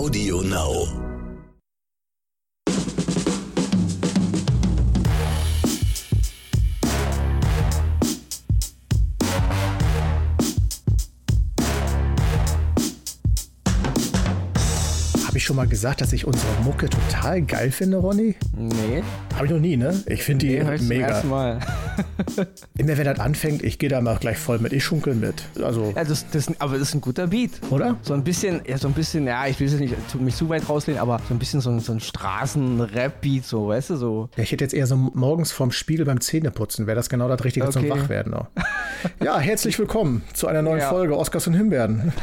Audio Now. Mal gesagt, dass ich unsere Mucke total geil finde, Ronny? Nee. Habe ich noch nie, ne? Ich finde die Nee, zum mega. Mal. Immer wenn das anfängt, ich gehe da mal gleich voll mit. Ich schunkel mit. Also, Ja, das, das, aber das ist ein guter Beat. oder? So ein bisschen, ja, so ein bisschen, ja, ich will es nicht mich zu weit rauslehnen, aber so ein bisschen so ein, so ein Straßen-Rap-Beat, so, weißt du, so. Ja, ich hätte jetzt eher so morgens vorm Spiegel beim Zähneputzen. Wäre das genau das Richtige zum Okay. Wachwerden auch. Ja, herzlich willkommen zu einer neuen Ja. Folge Oscars und Himbeeren.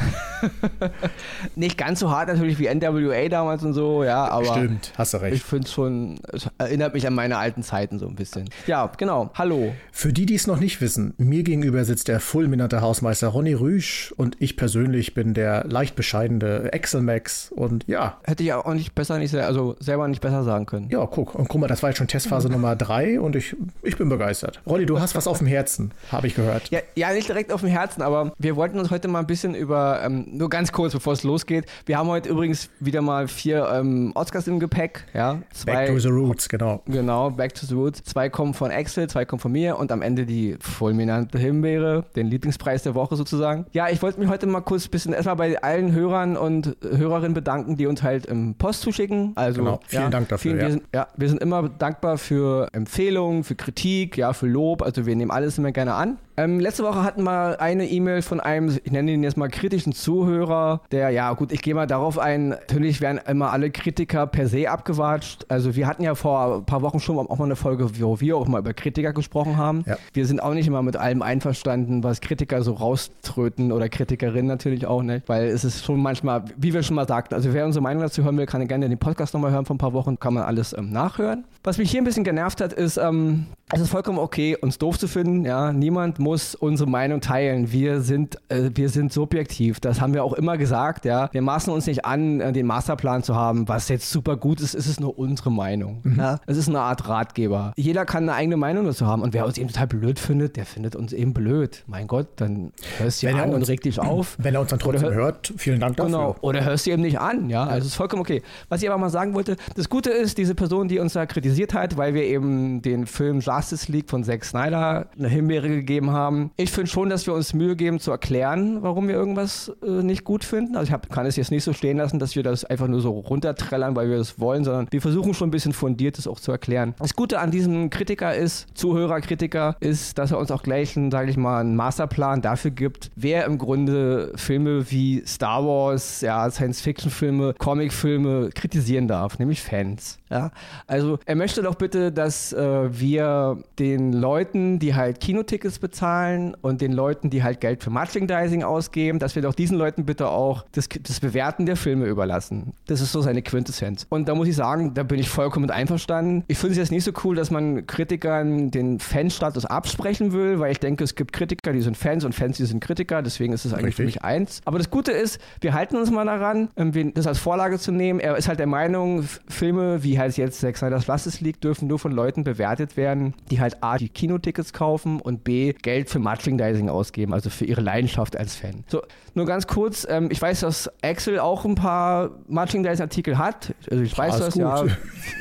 Nicht ganz so hart natürlich wie NWA damals und so, ja, aber. Stimmt, hast du Ich recht. finde schon, es erinnert mich an meine alten Zeiten so ein bisschen. Ja, genau. Hallo. Für die, die es noch nicht wissen, mir gegenüber sitzt der fulminante Hausmeister Ronny Rüsch und ich persönlich bin der leicht bescheidene Excel Max und ja, Hätte ich auch nicht besser, nicht, also selber nicht besser sagen können. ja, guck, und guck mal, das war jetzt schon Testphase Nummer drei und ich, ich bin begeistert. Ronny, du hast was auf dem Herzen, habe ich gehört. Ja, ja, nicht direkt auf dem Herzen, aber wir wollten uns heute mal ein bisschen über, ähm, nur ganz kurz, bevor es losgeht. Wir haben heute übrigens wieder mal vier ähm, Oscars im Gepäck. Ja, zwei, Back to the Roots, genau. Genau, Back to the Roots. Zwei kommen von Axel, zwei kommen von mir und am Ende die fulminante Himbeere, den Lieblingspreis der Woche sozusagen. Ja, ich wollte mich heute mal kurz ein bisschen erstmal bei allen Hörern und Hörerinnen bedanken, die uns halt im Post zuschicken. Also, Genau, vielen ja, Dank dafür, Vielen, ja. Wir, sind, ja, wir sind immer dankbar für Empfehlungen, für Kritik, ja, für Lob. Also wir nehmen alles immer gerne an. Ähm, letzte Woche hatten wir eine E-Mail von einem, ich nenne ihn jetzt mal kritischen Zuhörer, der, ja gut, ich gehe mal darauf ein, natürlich werden immer alle Kritiker per se abgewatscht. Also wir hatten ja vor ein paar Wochen schon auch mal eine Folge, wo wir auch mal über Kritiker gesprochen haben. Ja. Wir sind auch nicht immer mit allem einverstanden, was Kritiker so rauströten oder Kritikerinnen natürlich auch nicht, weil es ist schon manchmal, wie wir schon mal sagten, also wer unsere Meinung dazu hören will, kann gerne den Podcast nochmal hören von ein paar Wochen, kann man alles ähm, nachhören. Was mich hier ein bisschen genervt hat, ist, ähm, es ist vollkommen okay, uns doof zu finden, ja, niemand muss unsere Meinung teilen, wir sind, äh, wir sind subjektiv, das haben wir auch immer gesagt, ja, wir maßen uns nicht an, äh, den Masterplan zu haben, was jetzt super gut ist, ist es nur unsere Meinung, ja, es ist eine Art Ratgeber. Jeder kann eine eigene Meinung dazu haben und wer uns eben total blöd findet, der findet uns eben blöd, mein Gott, dann hörst du er an und uns- reg dich auf. Wenn er uns dann trotzdem Oder- hört, vielen Dank dafür. Genau. Oder hörst du eben nicht an, ja. Also ist vollkommen okay. Was ich aber mal sagen wollte, das Gute ist, diese Person, die uns da kritisiert hat, weil wir eben den Film Justice League von Zack Snyder eine Himbeere gegeben haben. Ich finde schon, dass wir uns Mühe geben zu erklären, warum wir irgendwas äh, nicht gut finden. Also ich hab, kann es jetzt nicht so stehen lassen, dass wir das einfach nur so runterträllern, weil wir das wollen, sondern wir versuchen schon ein bisschen fundiert das auch zu erklären. Das Gute an diesem Kritiker ist, Zuhörer, Kritiker, ist, dass er uns auch gleich, sage ich mal, einen Masterplan dafür gibt, wer im Grunde Filme wie Star Wars, ja, Science-Fiction-Filme, Comic-Filme kritisieren darf, nämlich Fans. Ja? Also er möchte doch bitte, dass äh, wir den Leuten, die halt Kinotickets bezahlen und den Leuten, die halt Geld für Merchandising ausgeben, dass wir doch diesen Leuten bitte auch das, das Bewerten der Filme überlassen. Das ist so seine Quintessenz. Und da muss ich sagen, da bin ich vollkommen mit einverstanden. Ich finde es jetzt nicht so cool, dass man Kritikern den Fanstatus absprechen will, weil ich denke, es gibt Kritiker, die sind Fans und Fans, die sind Kritiker. Deswegen ist es eigentlich für Richtig. mich eins. Aber das Gute ist, wir halten uns mal daran, ähm, das als Vorlage zu nehmen. Er ist halt der Meinung, Filme wie halt jetzt Zack Snyder's Justice League dürfen nur von Leuten bewertet werden, die halt A, die Kinotickets kaufen und B, Geld für Merchandising ausgeben, also für ihre Leidenschaft als Fan. So, nur ganz kurz, ähm, ich weiß, dass Axel auch ein paar Merchandising-Artikel hat. Also ich weiß das, gut. ja.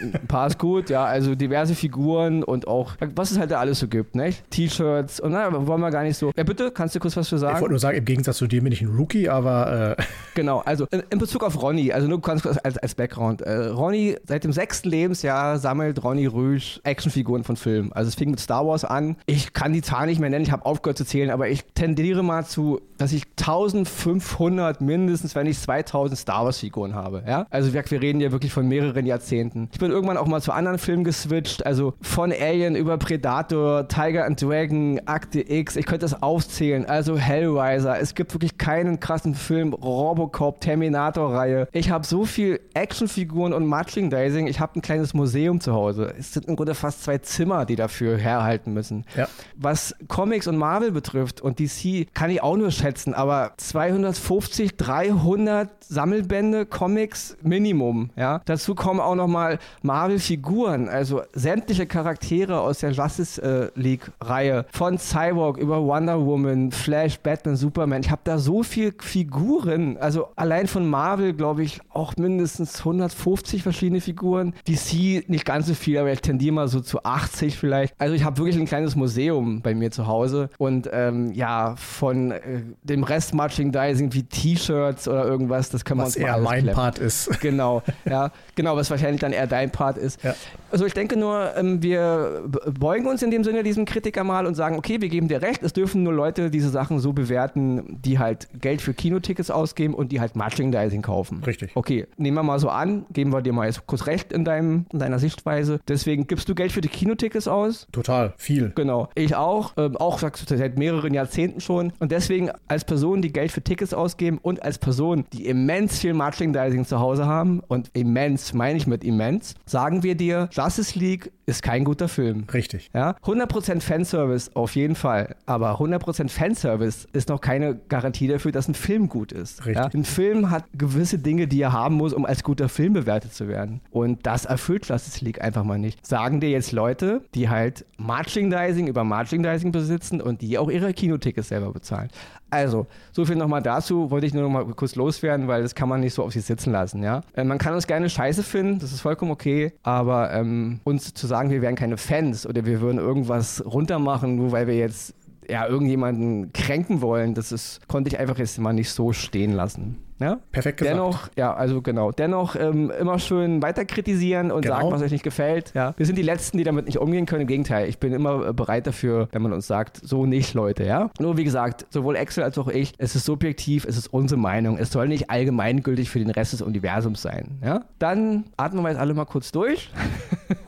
Ein paar ist gut, ja, also diverse Figuren und auch, was es halt da alles so gibt, ne? T-Shirts und na, wollen wir gar nicht so. Ja, bitte, kannst du kurz was für Ich sagen? wollte nur sagen, im Gegensatz zu dir bin ich ein Rookie, aber äh, Genau, also in, in Bezug auf Ronny, also nur ganz kurz als, als Background. Äh, Ronny, seit dem sechsten Lebensjahr sammelt Ronny Rüsch Actionfiguren von Filmen. Also es fing mit Star Wars an. Ich kann die Zahl nicht mehr nennen, ich habe aufgehört zu zählen, aber ich tendiere mal zu, dass ich 1500 mindestens, wenn nicht 2000 Star Wars Figuren habe. Ja? Also wir, wir reden ja wirklich von mehreren Jahrzehnten. Ich bin irgendwann auch mal zu anderen Filmen geswitcht, also von Alien über Predator, Tiger and Dragon, Akte X, ich könnte das aufzählen, also Hellraiser. Es gibt wirklich keinen krassen Film, Robocop, Terminator-Reihe. Ich habe so viel Actionfiguren und Merchandising, ich habe ein kleines Museum zu Hause. Es sind im Grunde fast zwei Zimmer, die dafür herhalten müssen. Ja. Was Comics und Marvel betrifft und DC, kann ich auch nur schätzen, aber 250, 300 Sammelbände, Comics, Minimum. Ja? Dazu kommen auch nochmal Marvel-Figuren, also sämtliche Charaktere aus der Justice äh, League-Reihe, von Cyborg über Wonder Woman, Flash, Batman, Superman. Ich habe da so viel Figuren, also allein von Marvel, glaube ich, auch mindestens 150 verschiedene Figuren. DC nicht ganz so viel, aber ich tendiere mal so zu 80 vielleicht. Also ich habe wirklich ein kleines Museum bei mir zu Hause und ähm, ja, von äh, dem Rest Merchandising wie T-Shirts oder irgendwas, das können wir was uns mal eher mein. Part ist. Genau, ja, genau, was wahrscheinlich dann eher dein Part ist. Ja. Also ich denke nur, ähm, wir beugen uns in dem Sinne diesem Kritiker mal und sagen, okay, wir geben dir recht, es dürfen nur Leute diese Sachen so bewerten, die halt Geld für Kinotickets ausgeben und die halt Merchandising kaufen. Richtig. Okay, nehmen wir mal so an, geben wir dir mal jetzt kurz recht in, deinem, in deiner Sichtweise. Deswegen gibst du Geld für die Kinotickets aus? Total, viel. Genau. Ich auch, ähm, auch sagst du seit mehreren Jahrzehnten schon. Und deswegen als Person, die Geld für Tickets ausgeben und als Person, die immens viel Merchandising zu Hause haben und immens meine ich mit immens, sagen wir dir, Justice League ist kein guter Film. Richtig. Ja, 100% Fanservice auf jeden Fall, aber 100% Fanservice ist noch keine Garantie dafür, dass ein Film gut ist. Richtig. Ja? Ein Film hat gewisse Dinge, die er haben muss, um als guter Film bewertet zu werden. Und das erfüllt Justice League einfach mal nicht. Sagen dir jetzt Leute, die halt Merchandising über Merchandising besitzen und die auch ihre Kinotickets selber bezahlen. Also, so viel nochmal dazu, wollte ich nur noch mal kurz loswerden, weil das kann man nicht so auf sich sitzen lassen, ja. Äh, man kann uns gerne scheiße finden, das ist vollkommen okay, aber ähm, uns zu sagen, wir wären keine Fans oder wir würden irgendwas runtermachen, nur weil wir jetzt ja, irgendjemanden kränken wollen, das ist, konnte ich einfach jetzt mal nicht so stehen lassen. Ja? Perfekt gesagt. Dennoch, ja, also genau. Dennoch ähm, immer schön weiter kritisieren und genau. sagen, was euch nicht gefällt. Ja. Wir sind die Letzten, die damit nicht umgehen können. Im Gegenteil, ich bin immer äh, bereit dafür, wenn man uns sagt, so nicht, Leute, ja. Nur wie gesagt, sowohl Excel als auch ich, es ist subjektiv, es ist unsere Meinung. Es soll nicht allgemeingültig für den Rest des Universums sein. Ja. Dann atmen wir jetzt alle mal kurz durch.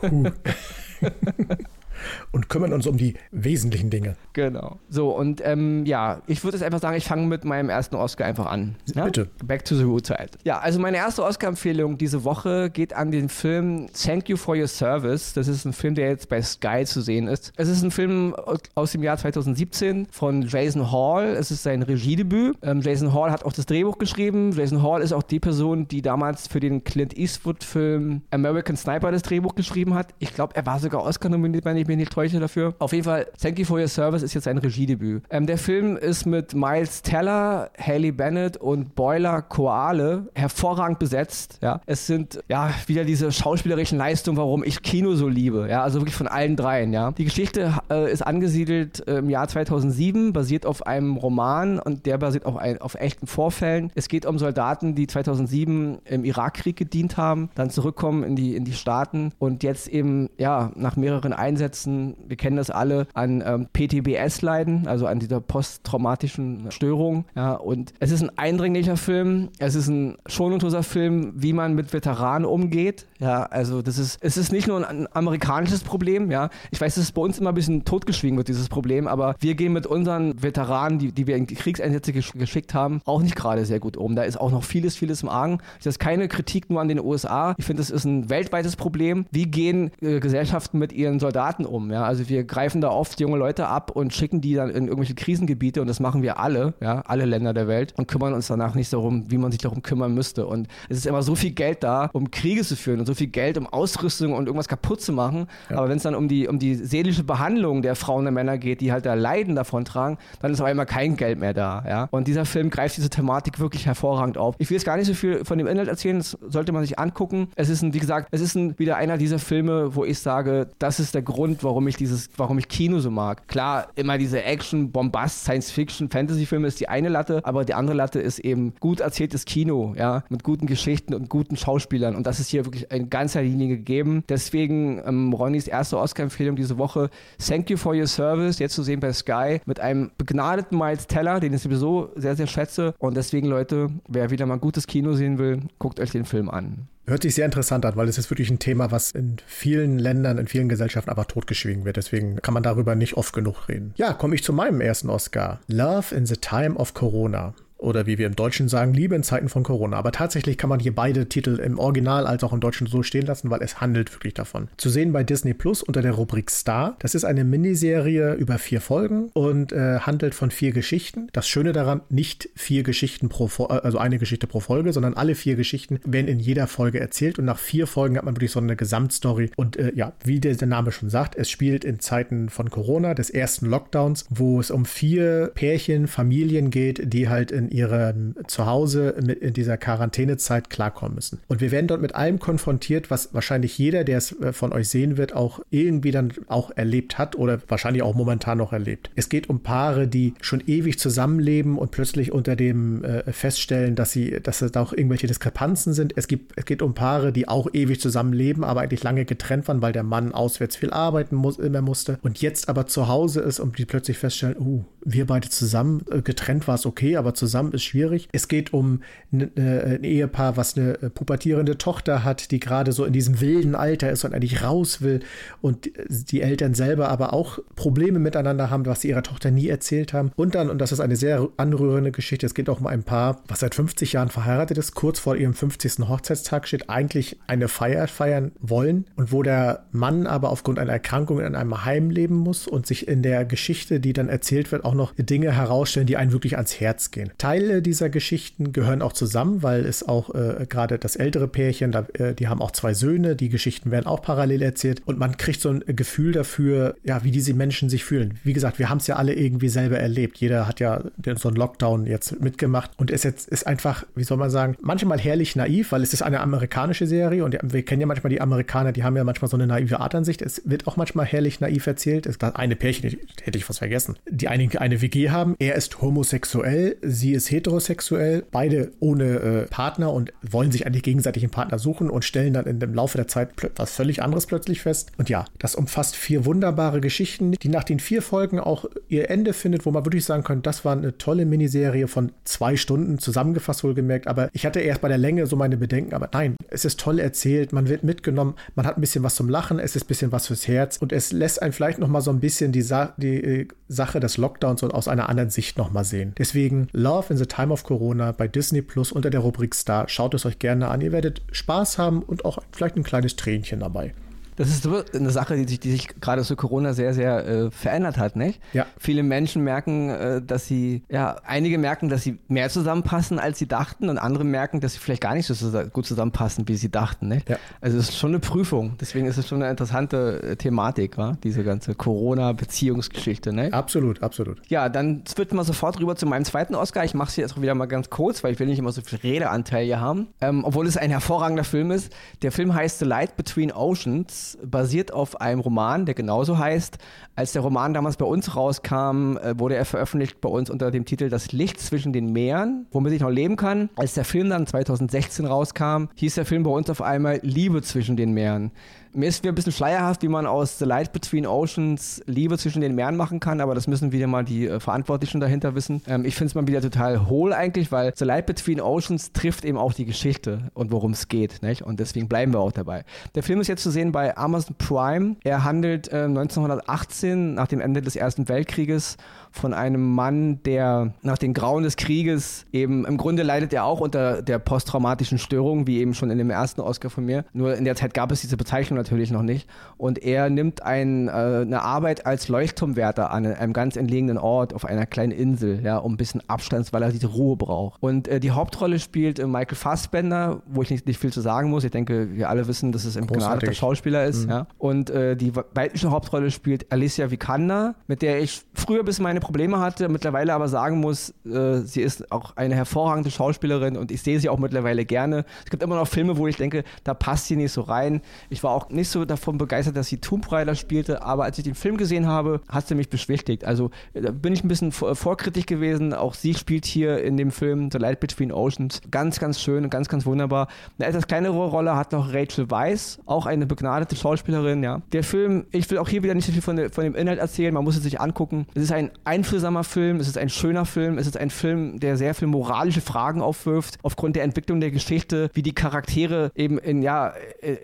Uh. und kümmern uns um die wesentlichen Dinge. Genau. So, und ähm, ja, ich würde jetzt einfach sagen, ich fange mit meinem ersten Oscar einfach an. Ja? Bitte. Back to the Roots halt. Ja, also meine erste Oscar-Empfehlung diese Woche geht an den Film Thank You for Your Service. Das ist ein Film, der jetzt bei Sky zu sehen ist. Es ist ein Film aus dem Jahr 2017 von Jason Hall. Es ist sein Regiedebüt. Ähm, Jason Hall hat auch das Drehbuch geschrieben. Jason Hall ist auch die Person, die damals für den Clint Eastwood-Film American Sniper das Drehbuch geschrieben hat. Ich glaube, er war sogar Oscar nominiert, wenn ich mich nicht täusche dafür. Auf jeden Fall, Thank You for Your Service ist jetzt ein Regiedebüt. Ähm, der Film ist mit Miles Teller, Haley Bennett und Boiler Koale hervorragend besetzt. Ja, es sind ja wieder diese schauspielerischen Leistungen, warum ich Kino so liebe. Ja, also wirklich von allen dreien. Ja, die Geschichte äh, ist angesiedelt äh, im Jahr 2007, basiert auf einem Roman und der basiert auf, ein, auf echten Vorfällen. Es geht um Soldaten, die 2007 im Irakkrieg gedient haben, dann zurückkommen in die in die Staaten und jetzt eben ja nach mehreren Einsätzen Einsätzen, wir kennen das alle, an ähm, PTBS leiden, also an dieser posttraumatischen Störung. Ja, und es ist ein eindringlicher Film, es ist ein schonungsloser Film, wie man mit Veteranen umgeht. Ja, also das ist, es ist nicht nur ein amerikanisches Problem, ja. Ich weiß, dass es bei uns immer ein bisschen totgeschwiegen wird, dieses Problem, aber wir gehen mit unseren Veteranen, die, die wir in Kriegseinsätze gesch geschickt haben, auch nicht gerade sehr gut um. Da ist auch noch vieles, vieles im Argen. Das ist keine Kritik nur an den USA. Ich finde, das ist ein weltweites Problem. Wie gehen äh, Gesellschaften mit ihren Soldaten um? Ja? Also wir greifen da oft junge Leute ab und schicken die dann in irgendwelche Krisengebiete und das machen wir alle, ja, alle Länder der Welt und kümmern uns danach nicht darum, wie man sich darum kümmern müsste. Und es ist immer so viel Geld da, um Kriege zu führen so viel Geld, um Ausrüstung und irgendwas kaputt zu machen. Ja. Aber wenn es dann um die, um die seelische Behandlung der Frauen und Männer geht, die halt da Leiden davon tragen, dann ist auf einmal kein Geld mehr da. Ja? Und dieser Film greift diese Thematik wirklich hervorragend auf. Ich will jetzt gar nicht so viel von dem Inhalt erzählen, das sollte man sich angucken. Es ist ein, wie gesagt, es ist ein, wieder einer dieser Filme, wo ich sage, das ist der Grund, warum ich dieses, warum ich Kino so mag. Klar, immer diese Action, Bombast, Science-Fiction, Fantasy-Filme ist die eine Latte, aber die andere Latte ist eben gut erzähltes Kino, ja, mit guten Geschichten und guten Schauspielern. Und das ist hier wirklich in ganzer Linie gegeben. Deswegen ähm, Ronnys erste Oscar-Empfehlung diese Woche. Thank you for your service, jetzt zu sehen bei Sky, mit einem begnadeten Miles Teller, den ich sowieso sehr, sehr schätze. Und deswegen, Leute, wer wieder mal gutes Kino sehen will, guckt euch den Film an. Hört sich sehr interessant an, weil es ist wirklich ein Thema, was in vielen Ländern, in vielen Gesellschaften aber totgeschwiegen wird. Deswegen kann man darüber nicht oft genug reden. Ja, komme ich zu meinem ersten Oscar. Love in the Time of Corona oder wie wir im Deutschen sagen, Liebe in Zeiten von Corona. Aber tatsächlich kann man hier beide Titel im Original als auch im Deutschen so stehen lassen, weil es handelt wirklich davon. Zu sehen bei Disney Plus unter der Rubrik Star. Das ist eine Miniserie über vier Folgen und äh, handelt von vier Geschichten. Das Schöne daran, nicht vier Geschichten pro, also eine Geschichte pro Folge, sondern alle vier Geschichten werden in jeder Folge erzählt und nach vier Folgen hat man wirklich so eine Gesamtstory. Und äh, ja, wie der, der Name schon sagt, es spielt in Zeiten von Corona, des ersten Lockdowns, wo es um vier Pärchen, Familien geht, die halt in in ihrem Zuhause mit, in dieser Quarantänezeit klarkommen müssen. Und wir werden dort mit allem konfrontiert, was wahrscheinlich jeder, der es äh, von euch sehen wird, auch irgendwie dann auch erlebt hat oder wahrscheinlich auch momentan noch erlebt. Es geht um Paare, die schon ewig zusammenleben und plötzlich unter dem äh, feststellen, dass sie, dass es da auch irgendwelche Diskrepanzen sind. Es gibt, es geht um Paare, die auch ewig zusammenleben, aber eigentlich lange getrennt waren, weil der Mann auswärts viel arbeiten muss, immer musste und jetzt aber zu Hause ist und die plötzlich feststellen, uh, wir beide zusammen, äh, getrennt war es okay, aber zusammen ist schwierig. Es geht um ne, ein Ehepaar, was eine äh, pubertierende Tochter hat, die gerade so in diesem wilden Alter ist und eigentlich raus will und die Eltern selber aber auch Probleme miteinander haben, was sie ihrer Tochter nie erzählt haben. Und dann, und das ist eine sehr anrührende Geschichte, es geht auch um ein Paar, was seit 50 Jahren verheiratet ist, kurz vor ihrem 50. Hochzeitstag steht, eigentlich eine Feier feiern wollen und wo der Mann aber aufgrund einer Erkrankung in einem Heim leben muss und sich in der Geschichte, die dann erzählt wird, auch noch Dinge herausstellen, die einen wirklich ans Herz gehen. Teile dieser Geschichten gehören auch zusammen, weil es auch äh, gerade das ältere Pärchen, da, äh, die haben auch zwei Söhne, die Geschichten werden auch parallel erzählt und man kriegt so ein Gefühl dafür, ja, wie diese Menschen sich fühlen. Wie gesagt, wir haben es ja alle irgendwie selber erlebt. Jeder hat ja so einen Lockdown jetzt mitgemacht und ist jetzt ist einfach, wie soll man sagen, manchmal herrlich naiv, weil es ist eine amerikanische Serie und wir kennen ja manchmal die Amerikaner, die haben ja manchmal so eine naive Art an sich. Es wird auch manchmal herrlich naiv erzählt. Es ist eine Pärchen, hätte ich fast vergessen, die eine, eine WG haben. Er ist homosexuell, sie ist heterosexuell, beide ohne äh, Partner und wollen sich eigentlich gegenseitig einen Partner suchen und stellen dann in dem Laufe der Zeit was völlig anderes plötzlich fest. Und ja, das umfasst vier wunderbare Geschichten, die nach den vier Folgen auch ihr Ende findet, wo man wirklich sagen könnte, das war eine tolle Miniserie von zwei Stunden, zusammengefasst wohlgemerkt. Aber ich hatte erst bei der Länge so meine Bedenken, aber nein, es ist toll erzählt, man wird mitgenommen, man hat ein bisschen was zum Lachen, es ist ein bisschen was fürs Herz und es lässt einen vielleicht noch mal so ein bisschen die, Sa die äh, Sache des Lockdowns aus einer anderen Sicht noch mal sehen. Deswegen Love in the Time of Corona bei Disney Plus unter der Rubrik Star. Schaut es euch gerne an. Ihr werdet Spaß haben und auch vielleicht ein kleines Tränchen dabei. Das ist eine Sache, die sich, die sich gerade zu Corona sehr, sehr äh, verändert hat, nicht? Ja. Viele Menschen merken, äh, dass sie, ja, einige merken, dass sie mehr zusammenpassen, als sie dachten und andere merken, dass sie vielleicht gar nicht so gut zusammenpassen, wie sie dachten, nicht? Ja. Also es ist schon eine Prüfung. Deswegen ist es schon eine interessante äh, Thematik, wa? diese ganze Corona-Beziehungsgeschichte, ne? Absolut, absolut. Ja, dann switchen wir sofort rüber zu meinem zweiten Oscar. Ich mache es jetzt auch wieder mal ganz kurz, weil ich will nicht immer so viel Redeanteil hier haben. Ähm, obwohl es ein hervorragender Film ist. Der Film heißt The Light Between Oceans basiert auf einem Roman, der genauso heißt. Als der Roman damals bei uns rauskam, äh, wurde er veröffentlicht bei uns unter dem Titel Das Licht zwischen den Meeren, womit ich noch leben kann. Als der Film dann 2016 rauskam, hieß der Film bei uns auf einmal Liebe zwischen den Meeren. Mir ist wieder ein bisschen schleierhaft, wie man aus The Light Between Oceans Liebe zwischen den Meeren machen kann, aber das müssen wieder mal die äh, Verantwortlichen dahinter wissen. Ähm, ich finde es mal wieder total hohl eigentlich, weil The Light Between Oceans trifft eben auch die Geschichte und worum es geht. Nicht? Und deswegen bleiben wir auch dabei. Der Film ist jetzt zu sehen bei Amazon Prime. Er handelt äh, 1918 nach dem Ende des Ersten Weltkrieges von einem Mann, der nach den Grauen des Krieges eben, im Grunde leidet er auch unter der posttraumatischen Störung, wie eben schon in dem ersten Oscar von mir. Nur in der Zeit gab es diese Bezeichnung natürlich noch nicht. Und er nimmt ein, äh, eine Arbeit als Leuchtturmwärter an einem ganz entlegenen Ort auf einer kleinen Insel, ja, um ein bisschen Abstand, weil er diese Ruhe braucht. Und äh, die Hauptrolle spielt äh, Michael Fassbender, wo ich nicht, nicht viel zu sagen muss. Ich denke, wir alle wissen, dass es ein begnadeter Schauspieler ist. Mhm. Ja. Und äh, die weibliche Hauptrolle spielt Alicia Vikander, mit der ich früher bis meine Probleme hatte, mittlerweile aber sagen muss, äh, sie ist auch eine hervorragende Schauspielerin und ich sehe sie auch mittlerweile gerne. Es gibt immer noch Filme, wo ich denke, da passt sie nicht so rein. Ich war auch nicht so davon begeistert, dass sie Tomb Raider spielte, aber als ich den Film gesehen habe, hat sie mich beschwichtigt. Also äh, bin ich ein bisschen vorkritisch gewesen. Auch sie spielt hier in dem Film The Light Between Oceans ganz, ganz schön, ganz, ganz wunderbar. Eine etwas kleinere Rolle hat noch Rachel Weisz, auch eine begnadete Schauspielerin. Ja. Der Film, ich will auch hier wieder nicht so viel von, von dem Inhalt erzählen, man muss es sich angucken. Es ist ein einfühlsamer Film, es ist ein schöner Film, es ist ein Film, der sehr viel moralische Fragen aufwirft, aufgrund der Entwicklung der Geschichte, wie die Charaktere eben in, ja,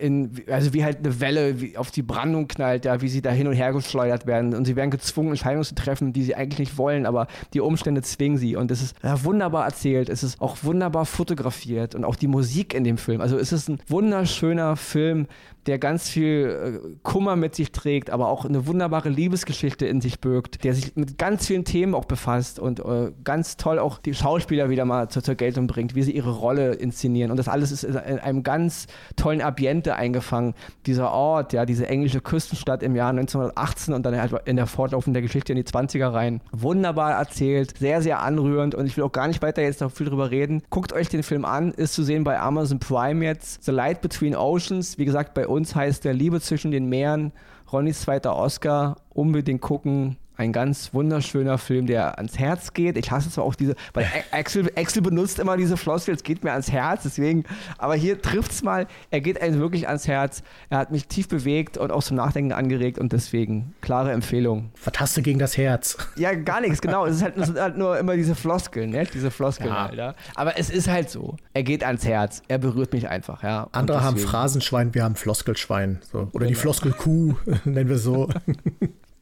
in, also wie halt eine Welle wie auf die Brandung knallt, ja, wie sie da hin und her geschleudert werden. Und sie werden gezwungen, Entscheidungen zu treffen, die sie eigentlich nicht wollen, aber die Umstände zwingen sie. Und es ist ja, wunderbar erzählt, es ist auch wunderbar fotografiert und auch die Musik in dem Film, also es ist ein wunderschöner Film der ganz viel äh, Kummer mit sich trägt, aber auch eine wunderbare Liebesgeschichte in sich birgt, der sich mit ganz vielen Themen auch befasst und äh, ganz toll auch die Schauspieler wieder mal zur, zur, Geltung bringt, wie sie ihre Rolle inszenieren. Und das alles ist in einem ganz tollen Ambiente eingefangen. Dieser Ort, ja, diese englische Küstenstadt im Jahr 1918 und dann halt in der fortlaufenden Geschichte in die 20er rein. Wunderbar erzählt, sehr, sehr anrührend und ich will auch gar nicht weiter jetzt noch viel drüber reden. Guckt euch den Film an, ist zu sehen bei Amazon Prime jetzt. The Light Between Oceans, wie gesagt, bei uns heißt der Liebe zwischen den Meeren. Ronnys zweiter Oscar, unbedingt gucken ein ganz wunderschöner Film, der ans Herz geht. Ich hasse zwar auch diese, weil Axel, Axel benutzt immer diese Floskel, es geht mir ans Herz, deswegen, aber hier trifft es mal, er geht einem wirklich ans Herz. Er hat mich tief bewegt und auch zum Nachdenken angeregt und deswegen klare Empfehlung. Was hast du gegen das Herz? Ja, gar nichts, genau. Es ist halt, es sind halt nur immer diese Floskeln, ne? diese Floskeln ja. ja. Aber es ist halt so. Er geht ans Herz, er berührt mich einfach, ja. Andere haben Phrasenschwein, wir haben Floskelschwein. So. Oder genau. die Floskelkuh, nennen wir so.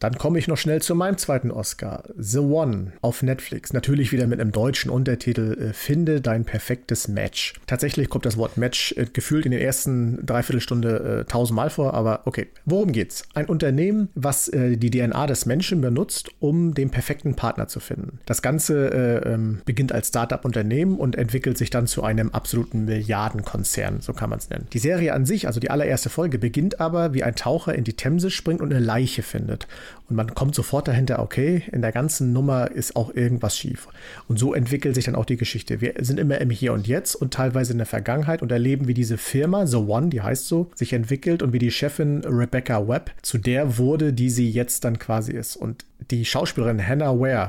Dann komme ich noch schnell zu meinem zweiten Oscar. The One auf Netflix. Natürlich wieder mit einem deutschen Untertitel äh, Finde dein perfektes Match. Tatsächlich kommt das Wort Match äh, gefühlt in der ersten Dreiviertelstunde äh, tausendmal vor, aber okay. Worum geht's? Ein Unternehmen, was äh, die DNA des Menschen benutzt, um den perfekten Partner zu finden. Das Ganze äh, ähm, beginnt als Startup-Unternehmen und entwickelt sich dann zu einem absoluten Milliardenkonzern, so kann man es nennen. Die Serie an sich, also die allererste Folge, beginnt aber, wie ein Taucher in die Themse springt und eine Leiche findet. Und man kommt sofort dahinter, okay, in der ganzen Nummer ist auch irgendwas schief. Und so entwickelt sich dann auch die Geschichte. Wir sind immer im Hier und Jetzt und teilweise in der Vergangenheit und erleben, wie diese Firma, The One, die heißt so, sich entwickelt und wie die Chefin Rebecca Webb zu der wurde, die sie jetzt dann quasi ist. Und die Schauspielerin Hannah Ware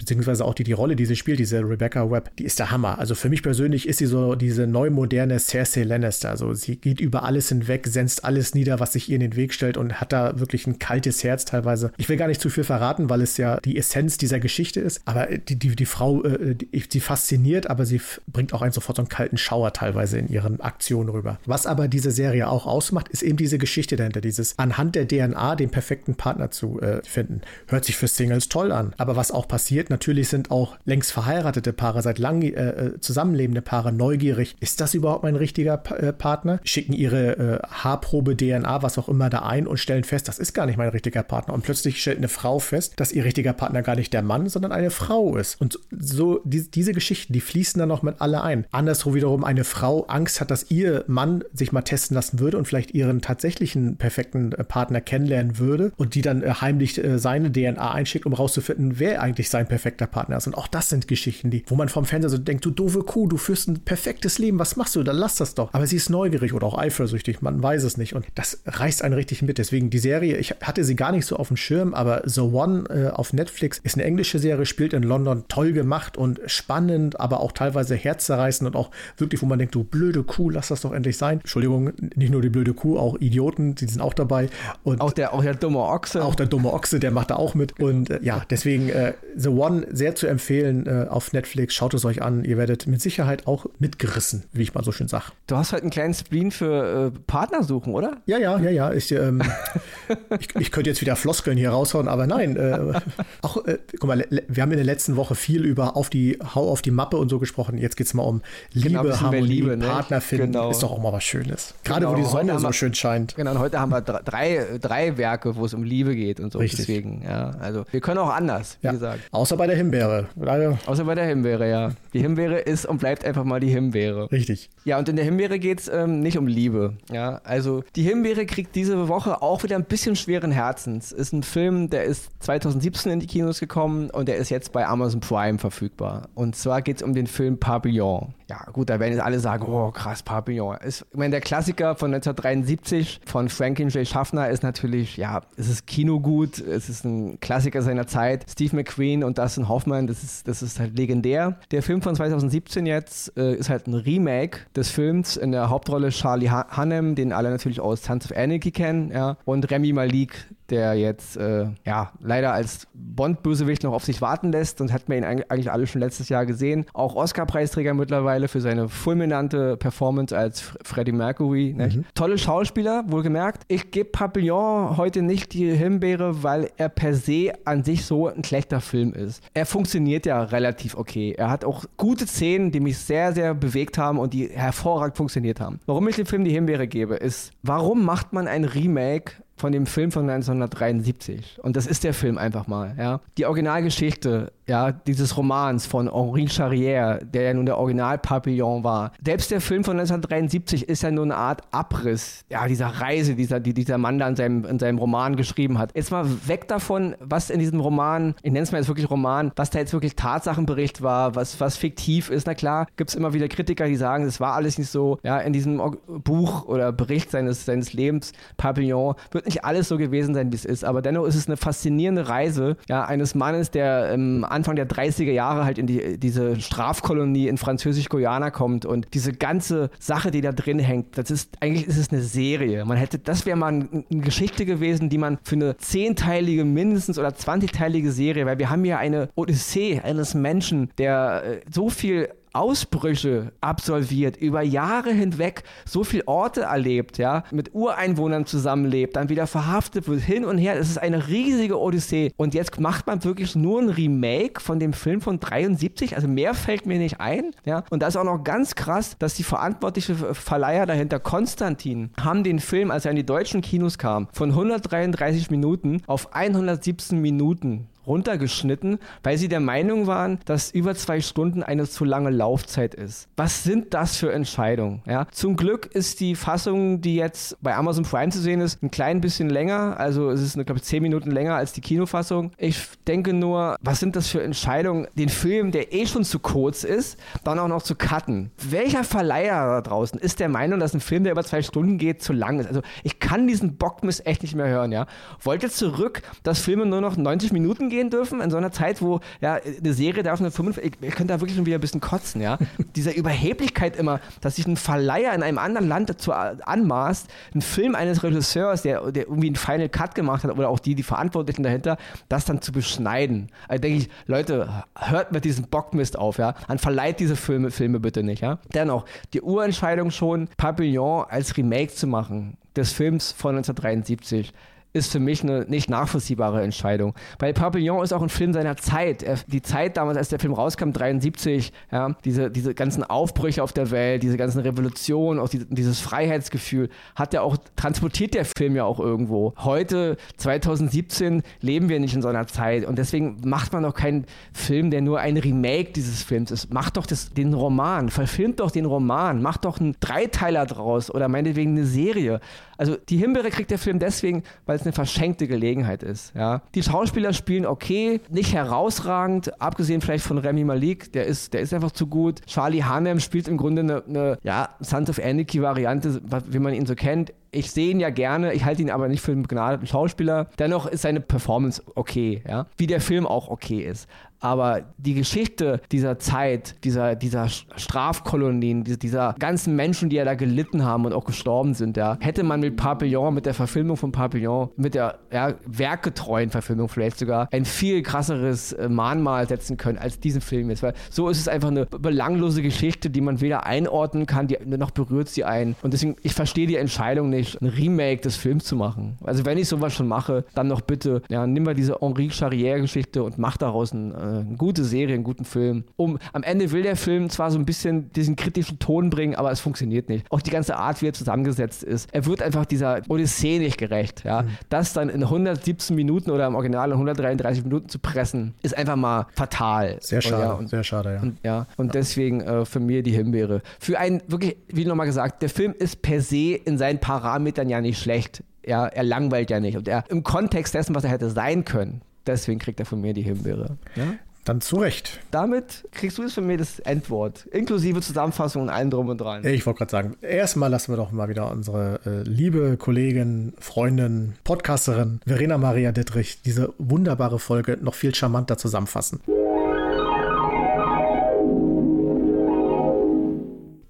beziehungsweise auch die, die Rolle, die sie spielt, diese Rebecca Webb, die ist der Hammer. Also für mich persönlich ist sie so diese neu moderne Cersei Lannister. Also sie geht über alles hinweg, senzt alles nieder, was sich ihr in den Weg stellt und hat da wirklich ein kaltes Herz teilweise. Ich will gar nicht zu viel verraten, weil es ja die Essenz dieser Geschichte ist. Aber die, die, die Frau, äh, die, sie fasziniert, aber sie bringt auch einen sofort so einen kalten Schauer teilweise in ihren Aktionen rüber. Was aber diese Serie auch ausmacht, ist eben diese Geschichte dahinter, dieses anhand der DNA den perfekten Partner zu äh, finden. Hört sich für Singles toll an. Aber was auch passiert, Natürlich sind auch längst verheiratete Paare, seit langem äh, äh, zusammenlebende Paare neugierig. Ist das überhaupt mein richtiger pa äh, Partner? Schicken ihre äh, Haarprobe, DNA, was auch immer da ein und stellen fest, das ist gar nicht mein richtiger Partner. Und plötzlich stellt eine Frau fest, dass ihr richtiger Partner gar nicht der Mann, sondern eine Frau ist. Und so die, diese Geschichten, die fließen dann noch mit alle ein. Anderswo wiederum eine Frau Angst hat, dass ihr Mann sich mal testen lassen würde und vielleicht ihren tatsächlichen perfekten äh, Partner kennenlernen würde und die dann äh, heimlich seine DNA einschickt, um rauszufinden, wer eigentlich sein perfekter perfekter Partner ist. Und auch das sind Geschichten, die, wo man vom Fernseher so denkt, du doofe Kuh, du führst ein perfektes Leben, was machst du? Dann lass das doch. Aber sie ist neugierig oder auch eifersüchtig, man weiß es nicht. Und das reißt einen richtig mit. Deswegen die Serie, ich hatte sie gar nicht so auf dem Schirm, aber The One äh, auf Netflix ist eine englische Serie, spielt in London, toll gemacht und spannend, aber auch teilweise herzzerreißend und auch wirklich, wo man denkt, du blöde Kuh, lass das doch endlich sein. Entschuldigung, nicht nur die blöde Kuh, auch Idioten, die sind auch dabei. Und auch der, auch der dumme Ochse. Auch der dumme Ochse, der macht da auch mit. Und äh, ja, deswegen äh, The One sehr zu empfehlen äh, auf Netflix. Schaut es euch an. Ihr werdet mit Sicherheit auch mitgerissen, wie ich mal so schön sage. Du hast halt einen kleinen Spleen für äh, Partner suchen, oder? Ja, ja, ja, ja. Ich, ähm, ich, ich, könnte jetzt wieder Floskeln hier raushauen, aber nein. Äh, auch, äh, guck mal, wir haben in der letzten Woche viel über auf die Hau auf die Mappe und so gesprochen. Jetzt geht es mal um genau, Liebe, genau, Harmonie, Liebe, ne? Partner finden. Genau. Ist doch auch mal was Schönes. Gerade genau, wo die Sonne so wir, schön scheint. Genau, und heute haben wir drei, drei Werke, wo es um Liebe geht und so. Richtig. Deswegen, ja. Also wir können auch anders, wie ja. gesagt. Außer bei der Himbeere. Himbeere. Leider. Außer bei der Himbeere, ja. Die Himbeere ist und bleibt einfach mal die Himbeere. Richtig. Ja, und in der Himbeere geht es ähm, nicht um Liebe. Ja, also die Himbeere kriegt diese Woche auch wieder ein bisschen schweren Herzens. Ist ein Film, der ist 2017 in die Kinos gekommen und der ist jetzt bei Amazon Prime verfügbar. Und zwar geht es um den Film Papillon. Ja, gut, da werden jetzt alle sagen, oh krass, Papillon. Ist, ich meine, der Klassiker von 1973 von Franklin J. Schaffner ist natürlich, ja, es ist Kinogut, es ist ein Klassiker seiner Zeit. Steve McQueen und Dustin Hoffman, das ist, das ist halt legendär. Der Film von 2017 jetzt äh, ist halt ein Remake des Films. In der Hauptrolle Charlie Hannem, den alle natürlich aus Sons of Anarchy kennen, ja, und Remy Malik, der jetzt äh, ja leider als Bond-Bösewicht noch auf sich warten lässt und hat man ihn eigentlich alle schon letztes Jahr gesehen. Auch Oscar-Preisträger mittlerweile für seine fulminante Performance als Freddie Mercury. Mhm. Tolle Schauspieler, wohlgemerkt. Ich gebe Papillon heute nicht die Himbeere, weil er per se an sich so ein schlechter Film ist. Er funktioniert ja relativ okay. Er hat auch gute Szenen, die mich sehr, sehr bewegt haben und die hervorragend funktioniert haben. Warum ich dem Film die Himbeere gebe, ist, warum macht man ein Remake von dem Film von 1973. Und das ist der Film einfach mal, ja. Die Originalgeschichte, ja, dieses Romans von Henri Charrière, der ja nun der Original-Papillon war. Selbst der Film von 1973 ist ja nur eine Art Abriss, ja, dieser Reise, dieser, die dieser Mann da in seinem, in seinem Roman geschrieben hat. Jetzt mal weg davon, was in diesem Roman, ich nenne es mal jetzt wirklich Roman, was da jetzt wirklich Tatsachenbericht war, was, was fiktiv ist. Na klar, gibt es immer wieder Kritiker, die sagen, es war alles nicht so, ja, in diesem Buch oder Bericht seines, seines Lebens, Papillon, wird nicht alles so gewesen sein, wie es ist, aber dennoch ist es eine faszinierende Reise ja, eines Mannes, der ähm, Anfang der 30er Jahre halt in die, diese Strafkolonie in Französisch-Guyana kommt und diese ganze Sache, die da drin hängt, das ist eigentlich ist es eine Serie. Man hätte, das wäre mal eine, Geschichte gewesen, die man für eine zehnteilige mindestens oder zwanzigteilige Serie, weil wir haben ja eine Odyssee eines Menschen, der äh, so viel Ausbrüche absolviert, über Jahre hinweg so viele Orte erlebt, ja, mit Ureinwohnern zusammenlebt, dann wieder verhaftet wird, hin und her. Es ist eine riesige Odyssee. Und jetzt macht man wirklich nur ein Remake von dem Film von 73. Also mehr fällt mir nicht ein, ja. Und da ist auch noch ganz krass, dass die verantwortliche Verleiher dahinter, Konstantin, haben den Film, als er in die deutschen Kinos kam, von 133 Minuten auf 117 Minuten runtergeschnitten, weil sie der Meinung waren, dass über zwei Stunden eine zu lange Laufzeit ist. Was sind das für Entscheidungen? Ja? Zum Glück ist die Fassung, die jetzt bei Amazon Prime zu sehen ist, ein klein bisschen länger. Also es ist, glaube ich, zehn Minuten länger als die Kinofassung. Ich denke nur, was sind das für Entscheidungen, den Film, der eh schon zu kurz ist, dann auch noch zu cutten? Welcher Verleiher da draußen ist der Meinung, dass ein Film, der über zwei Stunden geht, zu lang ist? Also ich kann diesen Bockmiss echt nicht mehr hören. Ja? Wollt ihr zurück, dass Filme nur noch 90 Minuten gehen dürfen in so einer Zeit, wo ja eine Serie darf eine 5, ich, ich könnte da wirklich schon wieder ein bisschen kotzen, ja. Diese Überheblichkeit immer, dass sich ein Verleiher in einem anderen Land dazu anmaßt, einen Film eines Regisseurs, der, der irgendwie einen Final Cut gemacht hat, oder auch die, die Verantwortlichen dahinter, das dann zu beschneiden. Also denke ich, Leute, hört mit diesem Bockmist auf, ja. Dann verleiht diese Filme, Filme bitte nicht, ja. Dennoch, die Urentscheidung schon, Papillon als Remake zu machen, des Films von 1973 ist für mich eine nicht nachvollziehbare Entscheidung. Weil Papillon ist auch ein Film seiner Zeit. Die Zeit damals, als der Film rauskam, 73, ja, diese, diese ganzen Aufbrüche auf der Welt, diese ganzen Revolutionen, auch die, dieses Freiheitsgefühl, hat er auch, transportiert der Film ja auch irgendwo. Heute, 2017, leben wir nicht in so einer Zeit und deswegen macht man doch keinen Film, der nur ein Remake dieses Films ist. Macht doch das, den Roman, verfilmt doch den Roman, macht doch einen Dreiteiler draus oder meinetwegen eine Serie. Also die Himbeere kriegt der Film deswegen, weil es eine verschenkte Gelegenheit ist. Ja. Die Schauspieler spielen okay, nicht herausragend, abgesehen vielleicht von Remy Malik, der ist, der ist einfach zu gut. Charlie Hanem spielt im Grunde eine, eine ja, Sons of Anarchy-Variante, wie man ihn so kennt. Ich sehe ihn ja gerne, ich halte ihn aber nicht für einen begnadeten Schauspieler. Dennoch ist seine Performance okay, ja. Wie der Film auch okay ist. Aber die Geschichte dieser Zeit, dieser, dieser Strafkolonien, dieser ganzen Menschen, die ja da gelitten haben und auch gestorben sind, ja, hätte man mit Papillon, mit der Verfilmung von Papillon, mit der ja, werkgetreuen Verfilmung vielleicht sogar, ein viel krasseres äh, Mahnmal setzen können, als diesen Film jetzt. Weil so ist es einfach eine belanglose Geschichte, die man weder einordnen kann, die noch berührt sie ein. Und deswegen, ich verstehe die Entscheidung nicht, ein Remake des Films zu machen. Also wenn ich sowas schon mache, dann noch bitte, ja, nimm mal diese Henri Charrière-Geschichte und mach daraus ein äh, eine gute Serie, einen guten Film. Um, am Ende will der Film zwar so ein bisschen diesen kritischen Ton bringen, aber es funktioniert nicht. Auch die ganze Art, wie er zusammengesetzt ist. Er wird einfach dieser Odyssee nicht gerecht. Ja? Mhm. Das dann in 117 Minuten oder im Original in 133 Minuten zu pressen, ist einfach mal fatal. Sehr schade, ja, und, sehr schade, ja. Und, ja, und deswegen äh, für mir die Himbeere. Für einen, wirklich, wie nochmal gesagt, der Film ist per se in seinen Parametern ja nicht schlecht. Ja, er langweilt ja nicht. Und er im Kontext dessen, was er hätte sein können, deswegen kriegt er von mir die Himbeere. Ja? Dann zu Recht. Damit kriegst du jetzt von mir das Endwort, inklusive Zusammenfassung und allem drum und dran. Ich wollte gerade sagen, erstmal lassen wir doch mal wieder unsere äh, liebe Kollegin, Freundin, Podcasterin Verena Maria Dittrich diese wunderbare Folge noch viel charmanter zusammenfassen.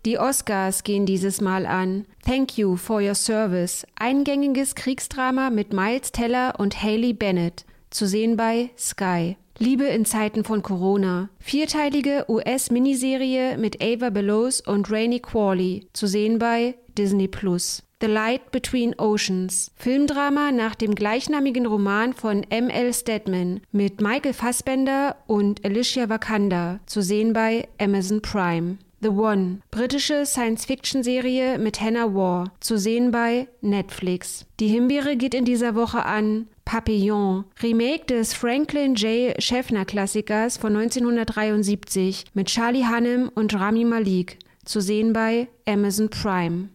Die Oscars gehen dieses Mal an. Thank You for Your Service. Eingängiges Kriegsdrama mit Miles Teller und Haley Bennett. Zu sehen bei Sky. Liebe in Zeiten von Corona. Vierteilige US-Miniserie mit Ava Bellows und Rainey Qualley. Zu sehen bei Disney Plus. The Light Between Oceans. Filmdrama nach dem gleichnamigen Roman von M.L. Stedman mit Michael Fassbender und Alicia Vikander. Zu sehen bei Amazon Prime. The One, britische Science-Fiction-Serie mit Hannah War, zu sehen bei Netflix. Die Himbeere geht in dieser Woche an Papillon, Remake des Franklin J. Schaffner-Klassikers von 1973 mit Charlie Hunnam und Rami Malik, zu sehen bei Amazon Prime.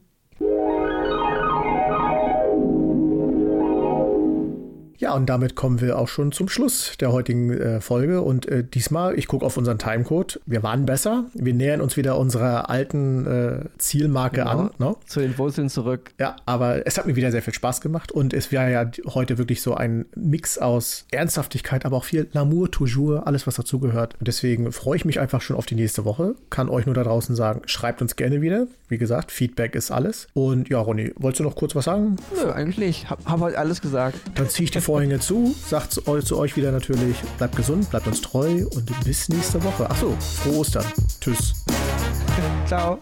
Ja, und damit kommen wir auch schon zum Schluss der heutigen äh, Folge. Und äh, diesmal, ich gucke auf unseren Timecode, wir waren besser. Wir nähern uns wieder unserer alten äh, Zielmarke genau. an. Ne? Zu den Wurzeln zurück. Ja, aber es hat mir wieder sehr viel Spaß gemacht. Und es wäre ja heute wirklich so ein Mix aus Ernsthaftigkeit, aber auch viel L'amour toujours, alles, was dazugehört. Und deswegen freue ich mich einfach schon auf die nächste Woche. Kann euch nur da draußen sagen, schreibt uns gerne wieder. Wie gesagt, Feedback ist alles. Und ja, Ronny, wolltest du noch kurz was sagen? Nö, eigentlich nicht. Hab, hab heute alles gesagt. Dann ziehe ich die Vorhänge zu, sagt zu, euch wieder natürlich, bleibt gesund, bleibt uns treu und bis nächste Woche. Achso, frohe Ostern. Tschüss. Ciao.